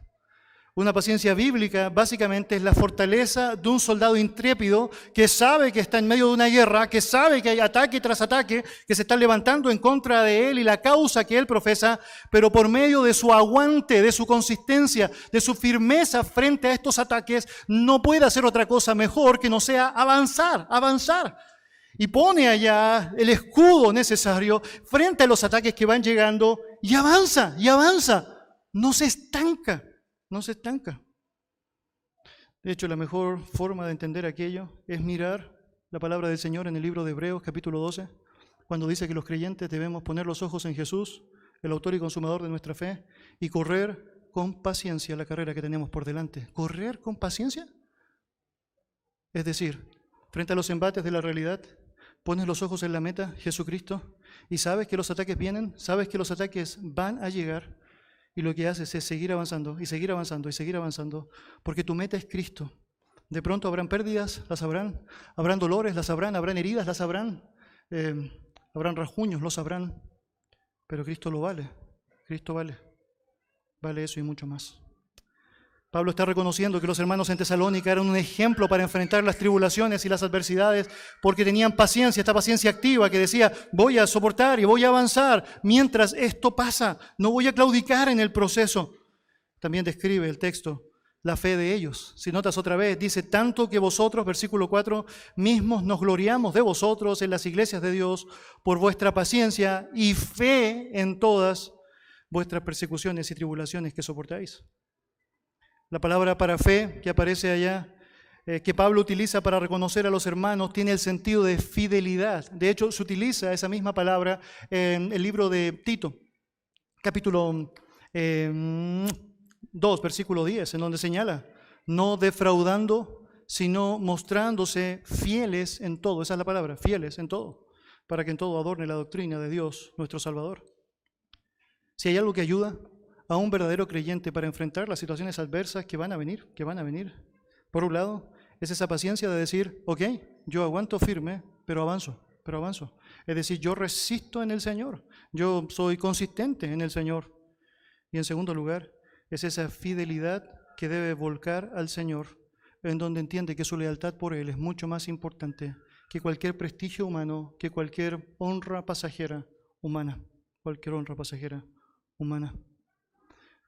Una paciencia bíblica básicamente es la fortaleza de un soldado intrépido que sabe que está en medio de una guerra, que sabe que hay ataque tras ataque, que se está levantando en contra de él y la causa que él profesa, pero por medio de su aguante, de su consistencia, de su firmeza frente a estos ataques, no puede hacer otra cosa mejor que no sea avanzar, avanzar. Y pone allá el escudo necesario frente a los ataques que van llegando y avanza, y avanza, no se estanca no se estanca. De hecho, la mejor forma de entender aquello es mirar la palabra del Señor en el libro de Hebreos capítulo 12, cuando dice que los creyentes debemos poner los ojos en Jesús, el autor y consumador de nuestra fe, y correr con paciencia la carrera que tenemos por delante. ¿Correr con paciencia? Es decir, frente a los embates de la realidad, pones los ojos en la meta, Jesucristo, y sabes que los ataques vienen, sabes que los ataques van a llegar, y lo que haces es seguir avanzando y seguir avanzando y seguir avanzando, porque tu meta es Cristo. De pronto habrán pérdidas, las habrán, habrán dolores, las habrán, habrán heridas, las habrán, eh, habrán rajuños, los habrán, pero Cristo lo vale, Cristo vale, vale eso y mucho más. Pablo está reconociendo que los hermanos en Tesalónica eran un ejemplo para enfrentar las tribulaciones y las adversidades porque tenían paciencia, esta paciencia activa que decía, voy a soportar y voy a avanzar mientras esto pasa, no voy a claudicar en el proceso. También describe el texto la fe de ellos. Si notas otra vez, dice, tanto que vosotros, versículo 4, mismos nos gloriamos de vosotros en las iglesias de Dios por vuestra paciencia y fe en todas vuestras persecuciones y tribulaciones que soportáis. La palabra para fe que aparece allá, eh, que Pablo utiliza para reconocer a los hermanos, tiene el sentido de fidelidad. De hecho, se utiliza esa misma palabra en el libro de Tito, capítulo 2, em, versículo 10, en donde señala, no defraudando, sino mostrándose fieles en todo. Esa es la palabra, fieles en todo, para que en todo adorne la doctrina de Dios, nuestro Salvador. Si hay algo que ayuda, a un verdadero creyente para enfrentar las situaciones adversas que van a venir, que van a venir. Por un lado, es esa paciencia de decir, ok, yo aguanto firme, pero avanzo, pero avanzo. Es decir, yo resisto en el Señor, yo soy consistente en el Señor. Y en segundo lugar, es esa fidelidad que debe volcar al Señor, en donde entiende que su lealtad por Él es mucho más importante que cualquier prestigio humano, que cualquier honra pasajera humana, cualquier honra pasajera humana.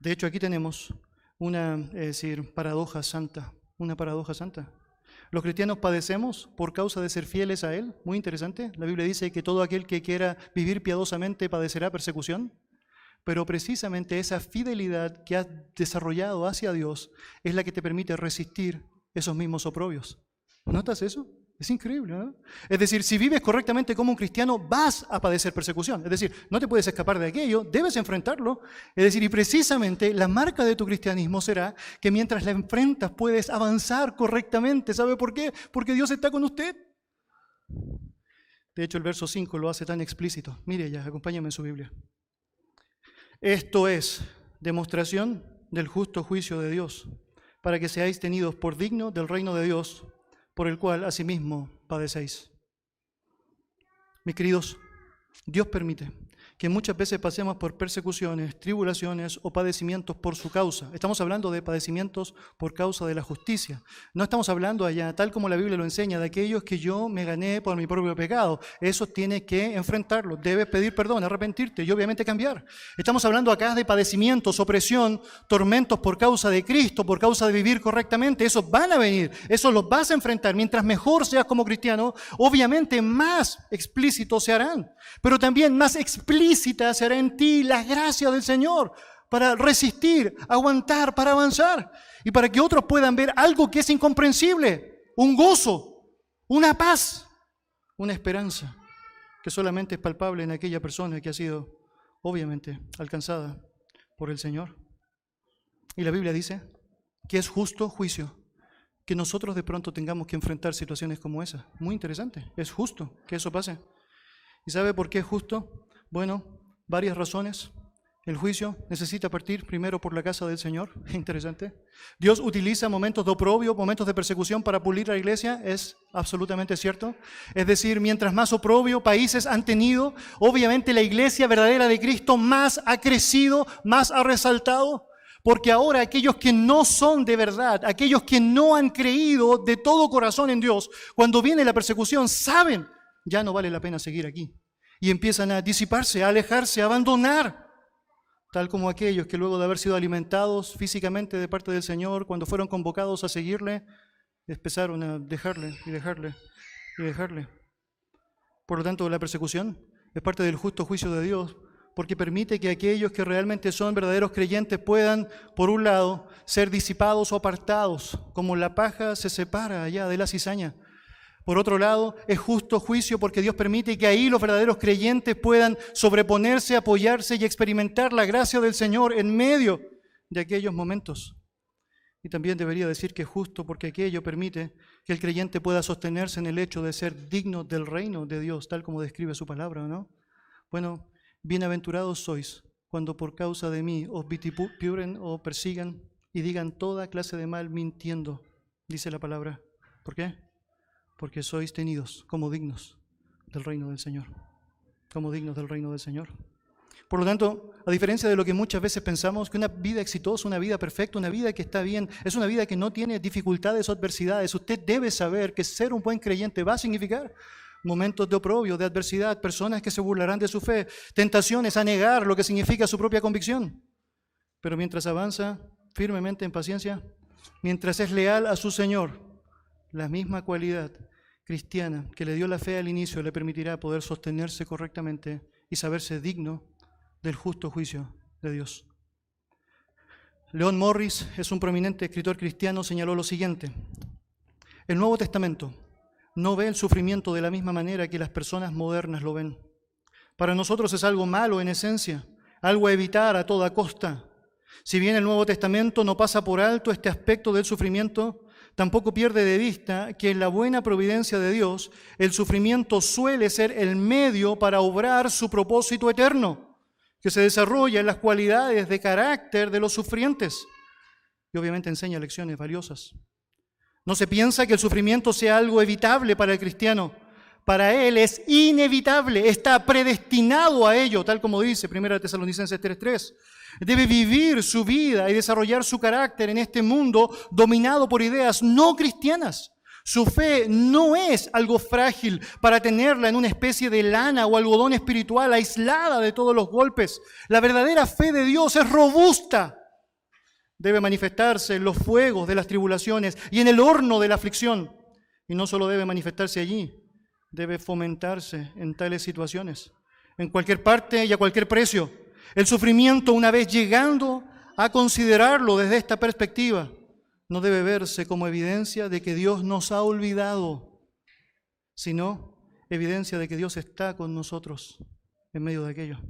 De hecho, aquí tenemos una, es decir, paradoja santa, una paradoja santa. Los cristianos padecemos por causa de ser fieles a Él. Muy interesante. La Biblia dice que todo aquel que quiera vivir piadosamente padecerá persecución. Pero precisamente esa fidelidad que has desarrollado hacia Dios es la que te permite resistir esos mismos oprobios. ¿Notas eso? Es increíble, ¿no? Es decir, si vives correctamente como un cristiano, vas a padecer persecución. Es decir, no te puedes escapar de aquello, debes enfrentarlo. Es decir, y precisamente la marca de tu cristianismo será que mientras la enfrentas puedes avanzar correctamente. ¿Sabe por qué? Porque Dios está con usted. De hecho, el verso 5 lo hace tan explícito. Mire ya, acompáñame en su Biblia. Esto es demostración del justo juicio de Dios, para que seáis tenidos por digno del reino de Dios por el cual asimismo padecéis. Mis queridos, Dios permite que muchas veces pasemos por persecuciones, tribulaciones o padecimientos por su causa. Estamos hablando de padecimientos por causa de la justicia. No estamos hablando allá, tal como la Biblia lo enseña, de aquellos que yo me gané por mi propio pecado. Eso tiene que enfrentarlo. Debes pedir perdón, arrepentirte y obviamente cambiar. Estamos hablando acá de padecimientos, opresión, tormentos por causa de Cristo, por causa de vivir correctamente. Esos van a venir, eso los vas a enfrentar. Mientras mejor seas como cristiano, obviamente más explícitos se harán, pero también más explícitos será en ti la gracia del Señor para resistir, aguantar, para avanzar y para que otros puedan ver algo que es incomprensible, un gozo, una paz, una esperanza que solamente es palpable en aquella persona que ha sido obviamente alcanzada por el Señor. Y la Biblia dice que es justo juicio que nosotros de pronto tengamos que enfrentar situaciones como esa. Muy interesante, es justo que eso pase. ¿Y sabe por qué es justo? Bueno, varias razones. El juicio necesita partir primero por la casa del Señor. Interesante. Dios utiliza momentos de oprobio, momentos de persecución para pulir la iglesia. Es absolutamente cierto. Es decir, mientras más oprobio países han tenido, obviamente la iglesia verdadera de Cristo más ha crecido, más ha resaltado. Porque ahora aquellos que no son de verdad, aquellos que no han creído de todo corazón en Dios, cuando viene la persecución, saben, ya no vale la pena seguir aquí y empiezan a disiparse, a alejarse, a abandonar, tal como aquellos que luego de haber sido alimentados físicamente de parte del Señor, cuando fueron convocados a seguirle, empezaron a dejarle y dejarle y dejarle. Por lo tanto, la persecución es parte del justo juicio de Dios, porque permite que aquellos que realmente son verdaderos creyentes puedan, por un lado, ser disipados o apartados, como la paja se separa allá de la cizaña. Por otro lado, es justo juicio porque Dios permite que ahí los verdaderos creyentes puedan sobreponerse, apoyarse y experimentar la gracia del Señor en medio de aquellos momentos. Y también debería decir que es justo porque aquello permite que el creyente pueda sostenerse en el hecho de ser digno del reino de Dios, tal como describe su palabra, ¿no? Bueno, bienaventurados sois cuando por causa de mí os vituperan o persigan y digan toda clase de mal mintiendo, dice la palabra. ¿Por qué? Porque sois tenidos como dignos del reino del Señor, como dignos del reino del Señor. Por lo tanto, a diferencia de lo que muchas veces pensamos, que una vida exitosa, una vida perfecta, una vida que está bien, es una vida que no tiene dificultades o adversidades. Usted debe saber que ser un buen creyente va a significar momentos de oprobio, de adversidad, personas que se burlarán de su fe, tentaciones a negar lo que significa su propia convicción. Pero mientras avanza firmemente en paciencia, mientras es leal a su Señor, la misma cualidad cristiana que le dio la fe al inicio le permitirá poder sostenerse correctamente y saberse digno del justo juicio de Dios. León Morris es un prominente escritor cristiano, señaló lo siguiente. El Nuevo Testamento no ve el sufrimiento de la misma manera que las personas modernas lo ven. Para nosotros es algo malo en esencia, algo a evitar a toda costa. Si bien el Nuevo Testamento no pasa por alto este aspecto del sufrimiento, tampoco pierde de vista que en la buena providencia de Dios el sufrimiento suele ser el medio para obrar su propósito eterno que se desarrolla en las cualidades de carácter de los sufrientes y obviamente enseña lecciones valiosas. No se piensa que el sufrimiento sea algo evitable para el cristiano. Para él es inevitable, está predestinado a ello, tal como dice 1 Tesalonicenses 3:3. Debe vivir su vida y desarrollar su carácter en este mundo dominado por ideas no cristianas. Su fe no es algo frágil para tenerla en una especie de lana o algodón espiritual aislada de todos los golpes. La verdadera fe de Dios es robusta. Debe manifestarse en los fuegos de las tribulaciones y en el horno de la aflicción. Y no solo debe manifestarse allí, debe fomentarse en tales situaciones, en cualquier parte y a cualquier precio. El sufrimiento, una vez llegando a considerarlo desde esta perspectiva, no debe verse como evidencia de que Dios nos ha olvidado, sino evidencia de que Dios está con nosotros en medio de aquello.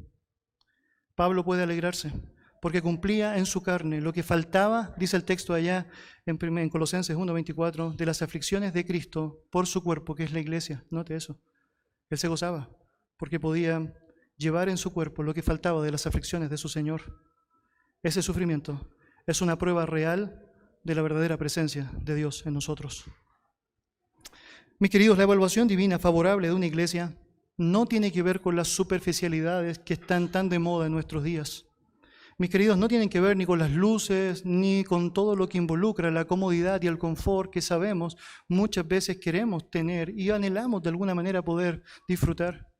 Pablo puede alegrarse porque cumplía en su carne lo que faltaba, dice el texto allá en, en Colosenses 1.24, de las aflicciones de Cristo por su cuerpo, que es la iglesia. Note eso. Él se gozaba porque podía llevar en su cuerpo lo que faltaba de las aflicciones de su Señor. Ese sufrimiento es una prueba real de la verdadera presencia de Dios en nosotros. Mis queridos, la evaluación divina favorable de una iglesia no tiene que ver con las superficialidades que están tan de moda en nuestros días. Mis queridos, no tienen que ver ni con las luces, ni con todo lo que involucra la comodidad y el confort que sabemos muchas veces queremos tener y anhelamos de alguna manera poder disfrutar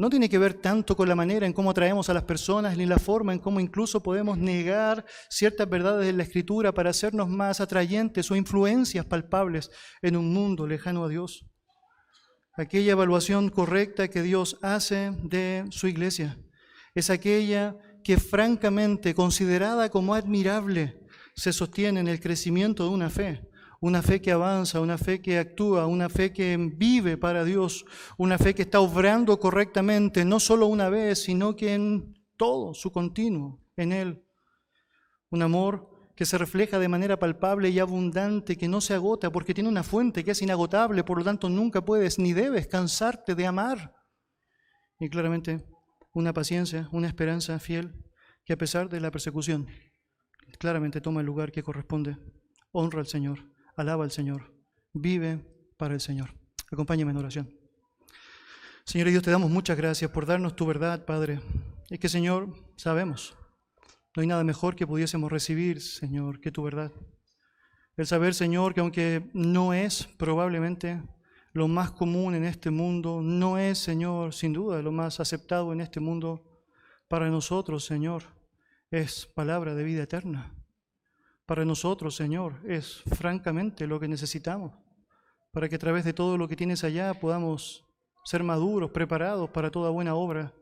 no tiene que ver tanto con la manera en cómo atraemos a las personas, ni la forma en cómo incluso podemos negar ciertas verdades de la Escritura para hacernos más atrayentes o influencias palpables en un mundo lejano a Dios. Aquella evaluación correcta que Dios hace de su iglesia es aquella que francamente, considerada como admirable, se sostiene en el crecimiento de una fe una fe que avanza, una fe que actúa, una fe que vive para Dios, una fe que está obrando correctamente, no solo una vez, sino que en todo su continuo, en Él. Un amor que se refleja de manera palpable y abundante, que no se agota porque tiene una fuente que es inagotable, por lo tanto nunca puedes ni debes cansarte de amar. Y claramente una paciencia, una esperanza fiel, que a pesar de la persecución, claramente toma el lugar que corresponde. Honra al Señor. Alaba al Señor. Vive para el Señor. Acompáñame en oración. Señor Dios, te damos muchas gracias por darnos tu verdad, Padre. Es que, Señor, sabemos, no hay nada mejor que pudiésemos recibir, Señor, que tu verdad. El saber, Señor, que aunque no es probablemente lo más común en este mundo, no es, Señor, sin duda lo más aceptado en este mundo, para nosotros, Señor, es palabra de vida eterna para nosotros, Señor, es francamente lo que necesitamos, para que a través de todo lo que tienes allá podamos ser maduros, preparados para toda buena obra.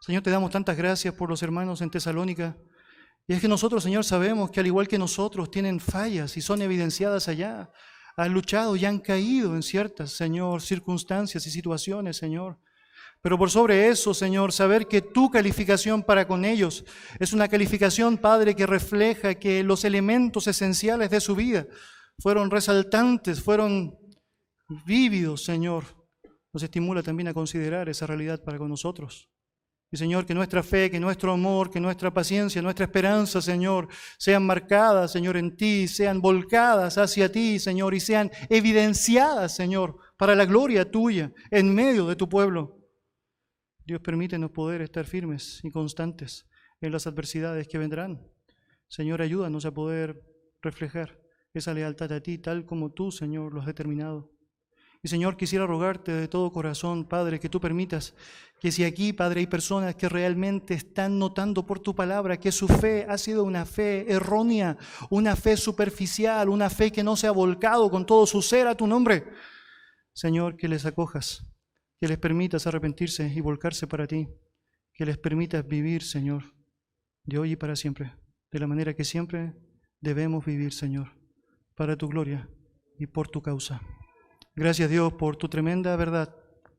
Señor, te damos tantas gracias por los hermanos en Tesalónica. Y es que nosotros, Señor, sabemos que al igual que nosotros tienen fallas y son evidenciadas allá, han luchado y han caído en ciertas, Señor, circunstancias y situaciones, Señor. Pero por sobre eso, Señor, saber que tu calificación para con ellos es una calificación, Padre, que refleja que los elementos esenciales de su vida fueron resaltantes, fueron vívidos, Señor, nos estimula también a considerar esa realidad para con nosotros. Y Señor, que nuestra fe, que nuestro amor, que nuestra paciencia, nuestra esperanza, Señor, sean marcadas, Señor, en ti, sean volcadas hacia ti, Señor, y sean evidenciadas, Señor, para la gloria tuya en medio de tu pueblo. Dios permítenos poder estar firmes y constantes en las adversidades que vendrán. Señor, ayúdanos a poder reflejar esa lealtad a ti tal como tú, Señor, lo has determinado. Y Señor, quisiera rogarte de todo corazón, Padre, que tú permitas que si aquí, Padre, hay personas que realmente están notando por tu palabra que su fe ha sido una fe errónea, una fe superficial, una fe que no se ha volcado con todo su ser a tu nombre, Señor, que les acojas, que les permitas arrepentirse y volcarse para ti, que les permitas vivir, Señor, de hoy y para siempre, de la manera que siempre debemos vivir, Señor, para tu gloria y por tu causa. Gracias Dios por tu tremenda verdad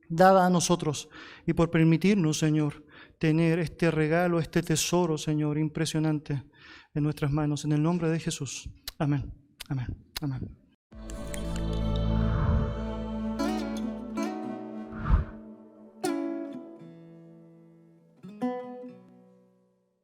dada a nosotros y por permitirnos, Señor, tener este regalo, este tesoro, Señor, impresionante en nuestras manos. En el nombre de Jesús. Amén. Amén. Amén.